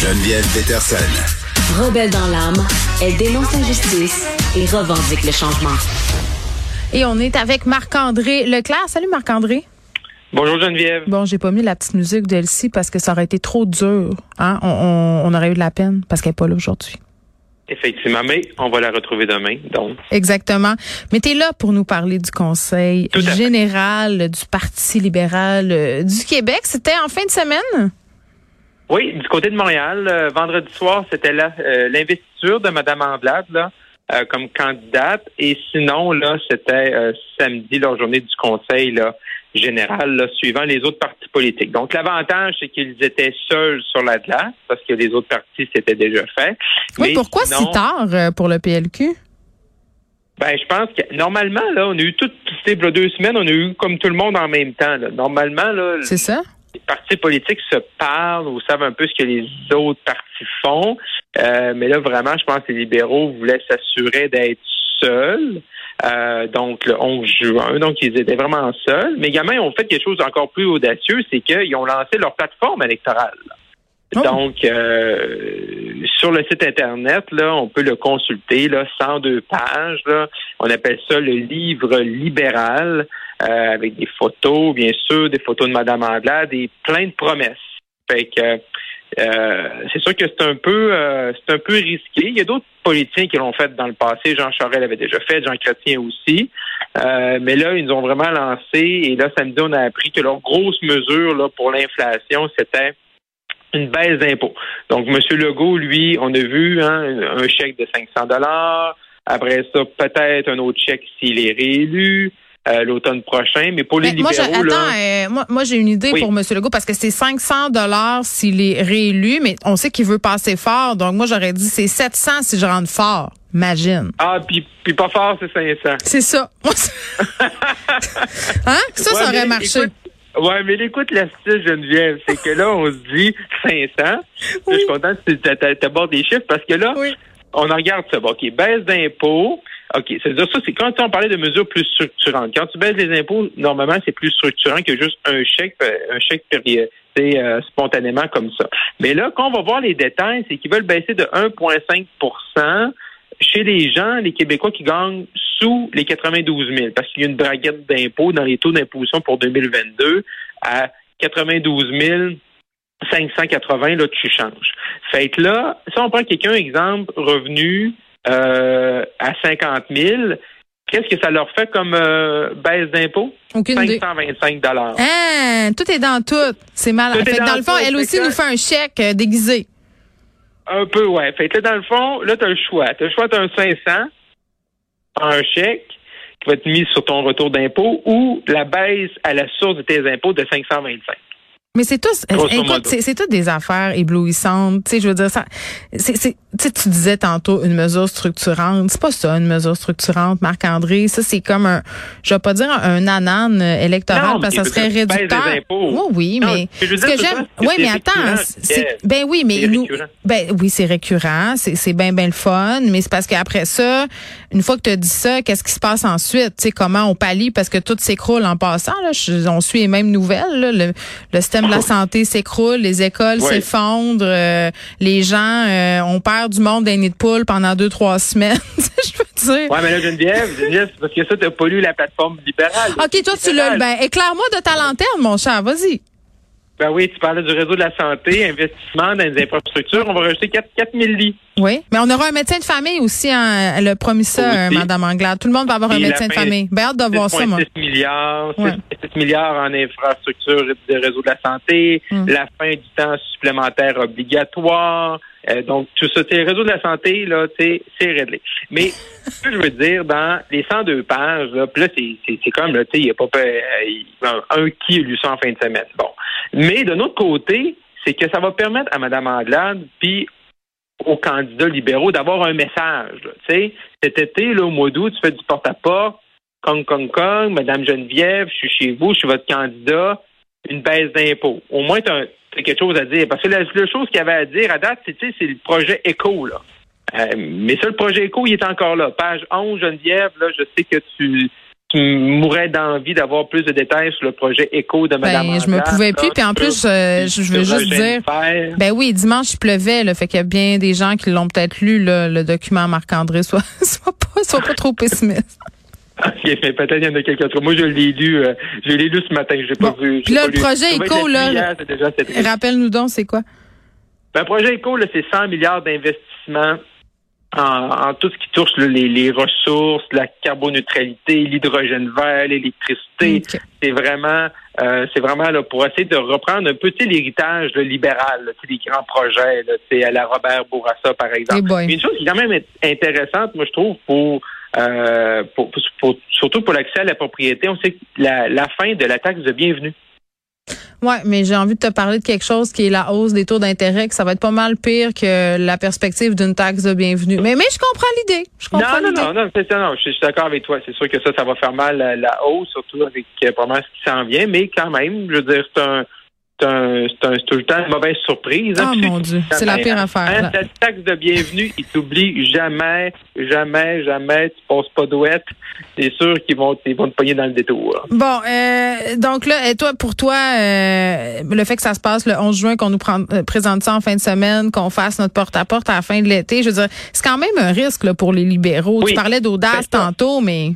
Geneviève Peterson. Rebelle dans l'âme, elle dénonce l'injustice et revendique le changement. Et on est avec Marc-André Leclerc. Salut Marc-André. Bonjour Geneviève. Bon, j'ai pas mis la petite musique d'Elsie parce que ça aurait été trop dur. Hein? On, on- on aurait eu de la peine parce qu'elle est pas là aujourd'hui. Effectivement, mais on va la retrouver demain. Donc, Exactement. Mais tu es là pour nous parler du Conseil général du Parti libéral euh, du Québec. C'était en fin de semaine? Oui, du côté de Montréal, euh, vendredi soir, c'était là euh, l'investiture de Mme Andelade là, euh, comme candidate. Et sinon, là, c'était euh, samedi, la journée du Conseil là, général, là, suivant les autres partis politiques. Donc, l'avantage, c'est qu'ils étaient seuls sur la glace parce que les autres partis s'étaient déjà fait. Oui, Mais pourquoi sinon- si tard euh, pour le PLQ? Ben, je pense que normalement, là, on a eu toutes ces deux semaines, on a eu comme tout le monde en même temps. là. Normalement, là, C'est ça? Les partis politiques se parlent ou savent un peu ce que les autres partis font. Euh, mais là, vraiment, je pense que les libéraux voulaient s'assurer d'être seuls. Euh, donc, le 11 juin. Donc, ils étaient vraiment seuls. Mais également, ils ont fait quelque chose d'encore plus audacieux, c'est qu'ils ont lancé leur plateforme électorale. Oh. Donc, euh, sur le site Internet, là, on peut le consulter, là, 102 pages. Là. On appelle ça le livre libéral, euh, avec des photos, bien sûr, des photos de Mme Andelade et plein de promesses. Fait que euh, c'est sûr que c'est un peu euh, c'est un peu risqué. Il y a d'autres politiciens qui l'ont fait dans le passé. Jean Charest l'avait déjà fait, Jean Chrétien aussi. Euh, mais là, ils nous ont vraiment lancé. Et là, samedi, on a appris que leur grosse mesure là, pour l'inflation, c'était une baisse d'impôts. Donc, M. Legault, lui, on a vu hein, un chèque de 500 dollars. Après ça, peut-être un autre chèque s'il est réélu euh, l'automne prochain. Mais pour les Mais moi, je- attends, là, euh, moi, moi j'ai une idée Oui. pour M. Legault parce que c'est 500 dollars s'il est réélu, mais on sait qu'il veut passer fort. Donc, moi, j'aurais dit c'est 700 si je rentre fort. Imagine. ah, puis, puis pas fort, c'est 500. C'est ça. Hein? Ça, Ouais, ça aurait marché. écoute- ouais, mais écoute l'astuce, Geneviève, c'est que là, on se dit 500. Je suis content que tu abordes des chiffres parce que là, Oui. on en regarde ça. Bon, OK, baisse d'impôts. OK, c'est-à-dire ça, c'est quand on parlait de mesures plus structurantes. Quand tu baisses les impôts, normalement, c'est plus structurant que juste un chèque, euh, un chèque période. Euh, spontanément comme ça. Mais là, quand on va voir les détails, c'est qu'ils veulent baisser de 1,5% chez les gens, les Québécois qui gagnent sous les 92 000, parce qu'il y a une braguette d'impôts dans les taux d'imposition pour 2022 à 92 580, là, tu changes. Fait que là, si on prend quelqu'un, exemple, revenu euh, à 50 000, qu'est-ce que ça leur fait comme euh, baisse d'impôt? Aucune idée. 525 dollars. Hein, tout est dans tout. C'est. Tout Fait que dans dans le fond, tout. elle aussi nous fait un chèque euh, déguisé. Un peu, ouais. Fait que là, dans le fond, là, tu as le choix. Tu as le choix d'un 500, un chèque qui va être mis sur ton retour d'impôt ou la baisse à la source de tes impôts de 525. Mais c'est tous, Grosso écoute, c'est c'est toutes des affaires éblouissantes. Tu sais, je veux dire ça. C'est, c'est, tu sais, tu disais tantôt une mesure structurante. C'est pas ça une mesure structurante, Marc André. Ça c'est comme un, je vais pas dire un anane électoral Non, parce que ça serait réducteur. impôts. Oui, oui, Non, mais ce que je ce j'aime, oui, mais attends, c'est, ben oui, mais C'est nous, récurrent. ben oui, c'est récurrent, c'est, c'est bien, bien le fun, mais c'est parce qu'après ça, une fois que tu as dit ça, qu'est-ce qui se passe ensuite? Tu sais, comment on pallie parce que tout s'écroule en passant, là. Je- on suit les mêmes nouvelles, là. Le, le système de la santé s'écroule, les écoles Oui. s'effondrent, euh, les gens, euh, on perd du monde d'un nid de poule pendant deux, trois semaines. je veux dire. Ouais, mais là, Geneviève, Geneviève, c'est parce que ça, t'as pas lu la plateforme libérale. OK, toi, tu l'as. Ben, éclaire-moi de ta lanterne, mon cher. Vas-y. Ben oui, tu parlais du réseau de la santé, investissement dans les infrastructures. On va rajouter 4, 4 000 lits. Oui. Mais on aura un médecin de famille aussi. Hein. Elle a promis ça, euh, Madame Anglade. Tout le monde va avoir un Et médecin de famille. Ben, hâte de voir ça, moi. 6,6 milliards, Ouais. 6,6 milliards en infrastructures de réseau de la santé, Mm. la fin du temps supplémentaire obligatoire. Euh, donc, tout ça, c'est le réseau de la santé, là, c'est réglé. Mais, ce que je veux dire, dans les 102 pages, là, puis là, c'est, comme, là, tu sais, il y a pas euh, un qui a lu ça en fin de semaine. Bon. Mais, de notre côté, c'est que ça va permettre à Mme Anglade, puis aux candidats libéraux d'avoir un message. cet été, là, au mois d'août, tu fais du porte-à-porte, Kong, Kong, Kong, Madame Geneviève, je suis chez vous, je suis votre candidat, une baisse d'impôts. Au moins, tu as, quelque chose à dire. Parce que la chose qu'il y avait à dire à date, c'est, le projet ECO, là. Euh, mais ça, le projet ECO, il est encore là. Page 11, Geneviève, là, je sais que tu qui mourrait d'envie d'avoir plus de détails sur le projet éco de Mme ben, Je me pouvais plus. Puis en plus, euh, je, veux juste dire, ben oui, dimanche il pleuvait, là, fait qu'il y a bien des gens qui l'ont peut-être lu là, le document Marc-André. Soit, soit pas, soit pas trop pessimiste. OK, mais peut-être il y en a quelques autres. Moi, je l'ai lu, euh, je l'ai lu ce matin, je l'ai pas vu. Puis là, le projet éco, là, rappelle-nous donc, c'est quoi? Ben, le projet éco, c'est 100 milliards d'investissements en, tout ce qui touche les, ressources, la carboneutralité, l'hydrogène vert, l'électricité. C'est vraiment, euh, c'est vraiment là, pour essayer de reprendre un petit l'héritage libéral, des grands projets, là, à la Robert Bourassa, par exemple. une chose qui est quand même intéressante, moi, je trouve, pour, euh, pour, surtout pour l'accès à la propriété, on sait que la, la fin de la taxe de bienvenue. Oui, mais j'ai envie de te parler de quelque chose qui est la hausse des taux d'intérêt, que ça va être pas mal pire que la perspective d'une taxe de bienvenue. Mais, mais je comprends l'idée. Je comprends non, non, non, non, non, je suis d'accord avec toi. C'est sûr que ça, ça va faire mal la, la hausse, surtout avec euh, ce qui s'en vient, mais quand même, je veux dire, c'est un c'est un, c'est tout le temps une mauvaise surprise. Hein, oh mon Dieu, c'est la pire affaire. Hein, cette taxe de bienvenue, ils t'oublient jamais, jamais, jamais. Tu passes pas douette. C'est sûr qu'ils vont, ils vont te pogner dans le détour. Bon, euh, donc là, et toi, pour toi, euh, le fait que ça se passe le 11 juin, qu'on nous prend, euh, présente ça en fin de semaine, qu'on fasse notre porte-à-porte -à, la fin de l'été, je veux dire, c'est quand même un risque là, pour les libéraux. Tu parlais d'audace ben, tantôt, mais...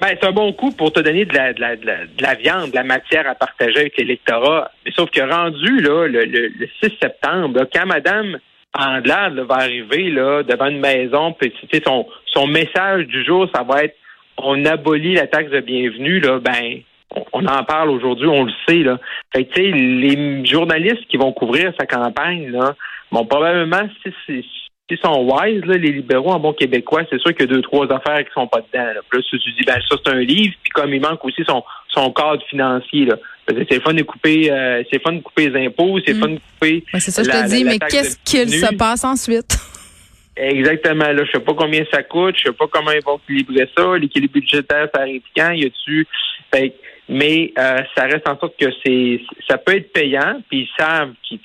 Ben, c'est un bon coup pour te donner de la, de, la, de, la, viande, de la matière à partager avec l'électorat. Mais sauf que rendu là, le, le, 6 septembre, quand Mme Andelade va arriver là, devant une maison, puis son, son message du jour, ça va être on abolit la taxe de bienvenue, là, ben on, en parle aujourd'hui, on le sait. Là. Fait que, les journalistes qui vont couvrir sa campagne là, vont probablement, si, sont wise, là, les libéraux en bon québécois, c'est sûr qu'il y a deux, trois affaires qui sont pas dedans. Là. Puis là, tu dis, ben ça, c'est un livre, puis comme il manque aussi son, son cadre financier, là. C'est fun de couper, euh, c'est fun de couper les impôts, c'est mm. fun de couper. c'est ça, je te dis, mais qu'est-ce qu'il se passe ensuite? Exactement. Là, je sais pas combien ça coûte, je sais pas comment ils vont équilibrer ça. L'équilibre budgétaire, ça arrive quand? Y a-tu? mais euh, ça reste en sorte que c'est ça peut être payant, puis ils savent qu'ils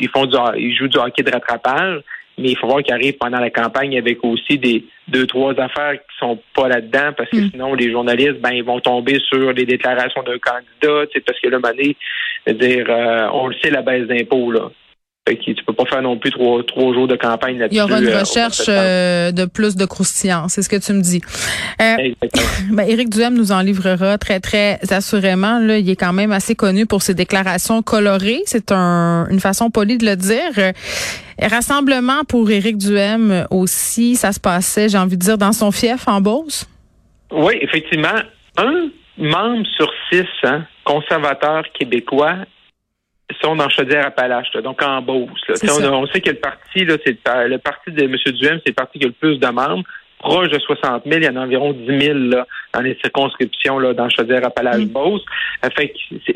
ils font du ils jouent du hockey de rattrapage mais il faut voir qu'il arrive pendant la campagne avec aussi des deux, trois affaires qui sont pas là-dedans, parce que hmm. sinon, les journalistes, ben, ils vont tomber sur les déclarations d'un candidat, parce que là, mané, dire, euh, on le sait, la baisse d'impôts, là. Fait que tu peux pas faire non plus trois, trois jours de campagne là-dessus. Il y aura une euh, recherche euh, de plus de croustillant, c'est ce que tu me dis. Euh, ben, Éric Duhem nous en livrera très, très assurément. Là, il est quand même assez connu pour ses déclarations colorées. C'est un, une façon polie de le dire. Rassemblement pour Éric Duhem aussi, ça se passait, j'ai envie de dire, dans son fief en Beauce? Oui, effectivement. Un membre sur six, hein, conservateur québécois, sont dans Chaudière-Appalaches, donc en Beauce. On, sait que le parti, là, c'est le parti de M. Duhem, c'est le parti qui a le plus de membres. Proche de 60 000, il y en a environ 10 000 là, dans les circonscriptions là, dans Chaudière-Appalaches-Beauce. Mm. Fait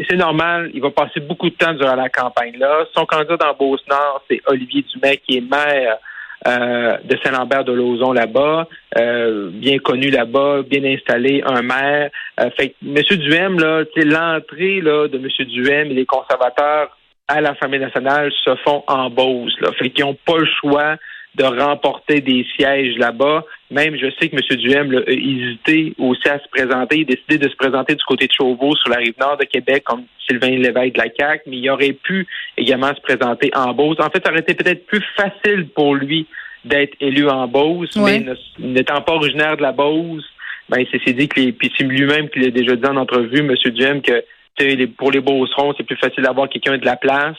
c'est normal, il va passer beaucoup de temps durant la campagne. là. Son candidat dans Beauce-Nord, c'est Olivier Dumais, qui est maire euh, de Saint-Lambert de Lauzon là-bas, euh, bien connu là-bas, bien installé, un maire. Euh, fait que M. Duhem, là, l'entrée là, de M. Duhem et les conservateurs à l'Assemblée nationale se font en Beauce. Là. Fait qu'ils n'ont pas le choix de remporter des sièges là-bas. Même, je sais que M. Duhem a hésité aussi à se présenter. Il a décidé de se présenter du côté de Chauveau, sur la rive nord de Québec, comme Sylvain Lévesque de la CAQ, mais il aurait pu également se présenter en Beauce. En fait, ça aurait été peut-être plus facile pour lui d'être élu en Beauce, mais n'étant pas originaire de la Beauce, ben, c'est dit que les, puis c'est lui-même qui l'a déjà dit en entrevue, M. Duhem, que pour les Beaucerons, c'est plus facile d'avoir quelqu'un de la place.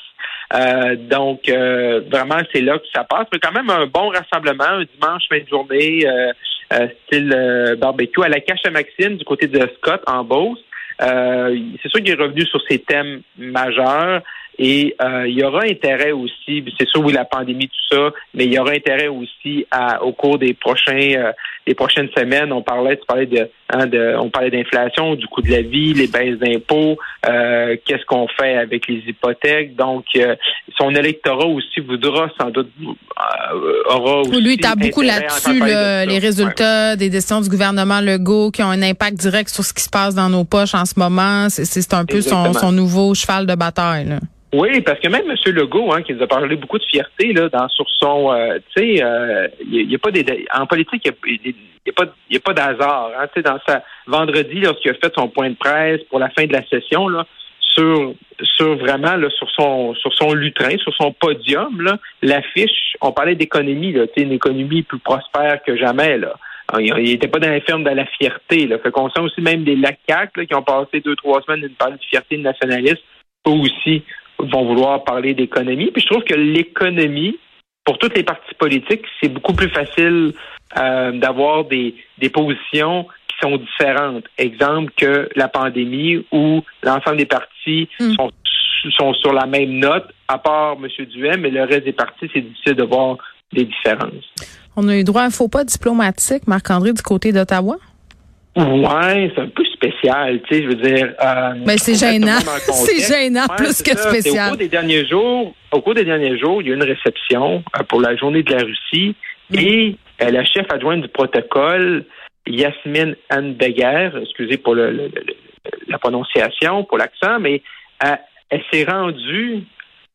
Euh, donc, euh, vraiment, c'est là que ça passe. Mais quand même, un bon rassemblement, un dimanche fin de journée, euh, style barbecue, à la cache à Maxime, du côté de Scott, en Beauce. c'est sûr qu'il est revenu sur ses thèmes majeurs. Et il y aura intérêt aussi, c'est sûr oui la pandémie tout ça, mais il y aura intérêt aussi à, au cours des prochains des prochaines semaines. On parlait, tu parlais de, hein, de on parlait d'inflation, du coût de la vie, les baisses d'impôts, euh, qu'est-ce qu'on fait avec les hypothèques? Donc, euh, son électorat aussi voudra sans doute euh, aura aussi. Lui, tu as beaucoup là-dessus les résultats des décisions du gouvernement Legault qui ont un impact direct sur ce qui se passe dans nos poches en ce moment. C'est un peu son, son, nouveau cheval de bataille. Là. Oui, parce que même M. Legault, hein, qui nous a parlé beaucoup de fierté là, dans sur son, euh, tu sais, il euh, n'y a, pas des, en politique, il n'y a, pas, y a pas d'hasard, hein, tu sais, dans vendredi, lorsqu'il a fait son point de presse pour la fin de la session, là, sur, sur vraiment là, sur son sur son lutrin, sur son podium, l'affiche, on parlait d'économie, une économie plus prospère que jamais. Là. Il n'était pas dans la ferme de la fierté. Là. Fait qu'on sent aussi même des lacacs qui ont passé deux, trois semaines une parler de fierté nationaliste, eux aussi vont vouloir parler d'économie. Puis je trouve que l'économie, pour toutes les partis politiques, c'est beaucoup plus facile euh, d'avoir des, des positions qui sont différentes. Exemple que la pandémie où l'ensemble des partis hmm. sont, sont sur la même note, à part M. Duhem, mais le reste des partis, c'est difficile de voir des différences. On a eu droit à un faux pas diplomatique, Marc-André, du côté d'Ottawa? Ouais, c'est un peu spécial, tu sais, je veux dire. Euh, Mais c'est gênant. c'est gênant, plus que spécial. Au cours des derniers jours, au cours des derniers jours, il y a eu une réception euh, pour la journée de la Russie et euh, la chef adjointe du protocole, Yasmine Anbeger, excusez pour le, la prononciation, pour l'accent, mais elle, s'est rendue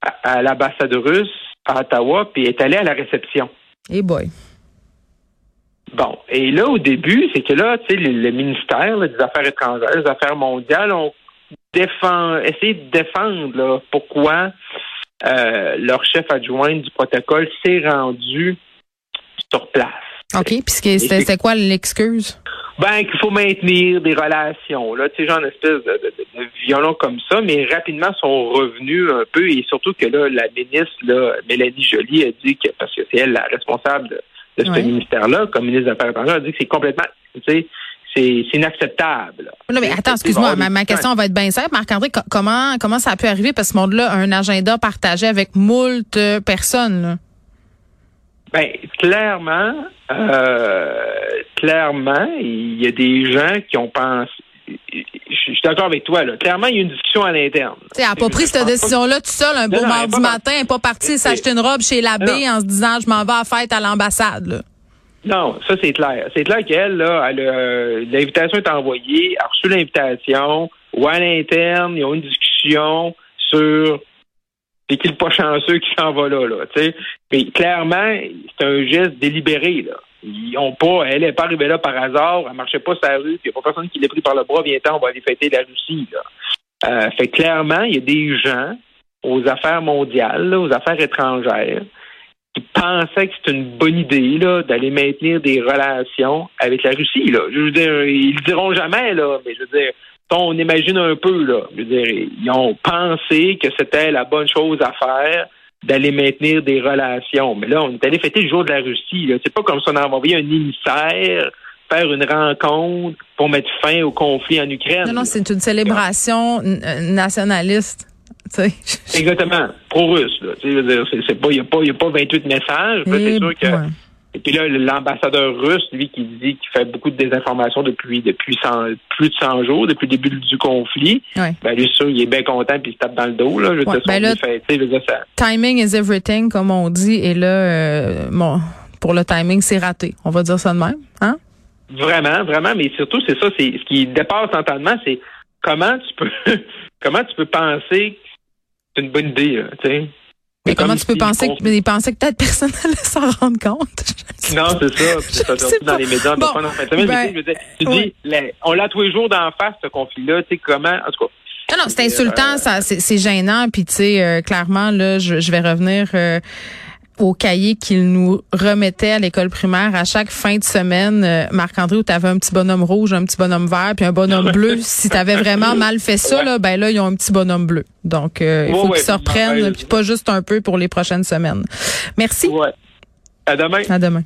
à, l'ambassade russe à Ottawa puis est allée à la réception. Eh boy. Bon, et là, au début, c'est que là, tu sais, le, ministère des Affaires étrangères, des Affaires mondiales ont défend, essayé de défendre là, pourquoi euh, leur chef adjoint du protocole s'est rendu sur place. OK, puis c'était quoi l'excuse? Ben, qu'il faut maintenir des relations, là, tu sais, genre une espèce de, de, violon comme ça, mais rapidement sont revenus un peu, et surtout que là, la ministre, là, Mélanie Joly, a dit que, parce que c'est elle la responsable de ce ministère-là, comme ministre des Affaires étrangères, a dit que c'est complètement, tu sais, c'est inacceptable. Non, mais attends, excuse-moi, ma, question va être bien simple. Marc-André, comment, comment ça a pu arriver? Parce que ce monde-là a un agenda partagé avec moult euh, personnes. Là. Ben, clairement, euh, clairement, il y a des gens qui ont pensé, je suis d'accord avec toi. Là. Clairement, il y a une discussion à l'interne. Tu elle n'a pas pris cette décision-là tout seul un beau mardi matin. Elle n'est pas partie s'acheter une robe chez l'abbé en se disant je m'en vais à fête à l'ambassade. Non, ça c'est clair. C'est clair qu'elle, là, euh, l'invitation est envoyée, elle a reçu l'invitation, ou à l'interne, il y a une discussion sur c'est qui le pas chanceux qui s'en va là, là. Mais clairement, c'est un geste délibéré, là. Ils ont pas, elle n'est pas arrivée là par hasard, elle marchait pas la rue, il n'y a pas personne qui l'a pris par le bras, viens on va aller fêter la Russie. Là. Euh, fait clairement, il y a des gens aux affaires mondiales, aux affaires étrangères, qui pensaient que c'était une bonne idée là, d'aller maintenir des relations avec la Russie. Là. Je veux dire, ils le diront jamais, là, mais je veux dire, on imagine un peu, là. Je veux dire, ils ont pensé que c'était la bonne chose à faire d'aller maintenir des relations. Mais là, on est allé fêter le jour de la Russie. C'est pas comme si on avait envoyé un émissaire faire une rencontre pour mettre fin au conflit en Ukraine. Non, non, c'est une célébration nationaliste. Exactement, pro-russe. C'est pas, il n'y a, pas, a pas 28 messages. C'est sûr que et puis là, l'ambassadeur russe, lui, qui dit qu'il fait beaucoup de désinformation depuis depuis plus de 100 jours, depuis le début du conflit, ben lui, sûr, il est bien content puis il se tape dans le dos. Là, je ouais, ben fait, ça. Timing is everything, comme on dit. Et là, euh, bon, pour le timing, c'est raté. On va dire ça de même, hein? Vraiment, vraiment, mais surtout, c'est ça, c'est ce qui dépasse l'entendement, c'est comment tu peux comment tu peux penser que c'est une bonne idée, tu sais? Mais comment tu peux penser que, mais penser que peut-être personne n'allait s'en rendre compte? non, c'est ça. Puis ça sorti dans les médias. Bon, ben, tu dis, on l'a tous les jours d'en face, ce conflit-là. Tu sais, comment, en tout cas. Non, non, c'est insultant, euh, ça, c'est gênant. Puis, tu sais, euh, clairement, là, je, je vais revenir euh, au cahier qu'il nous remettait à l'école primaire à chaque fin de semaine, euh, Marc-André, où tu avais un petit bonhomme rouge, un petit bonhomme vert, puis un bonhomme bleu. si tu avais vraiment mal fait ça, là, ben là, ils ont un petit bonhomme bleu. Donc, euh, il faut qu'ils se reprennent, puis pas juste un peu pour les prochaines semaines. Merci. À demain. À demain.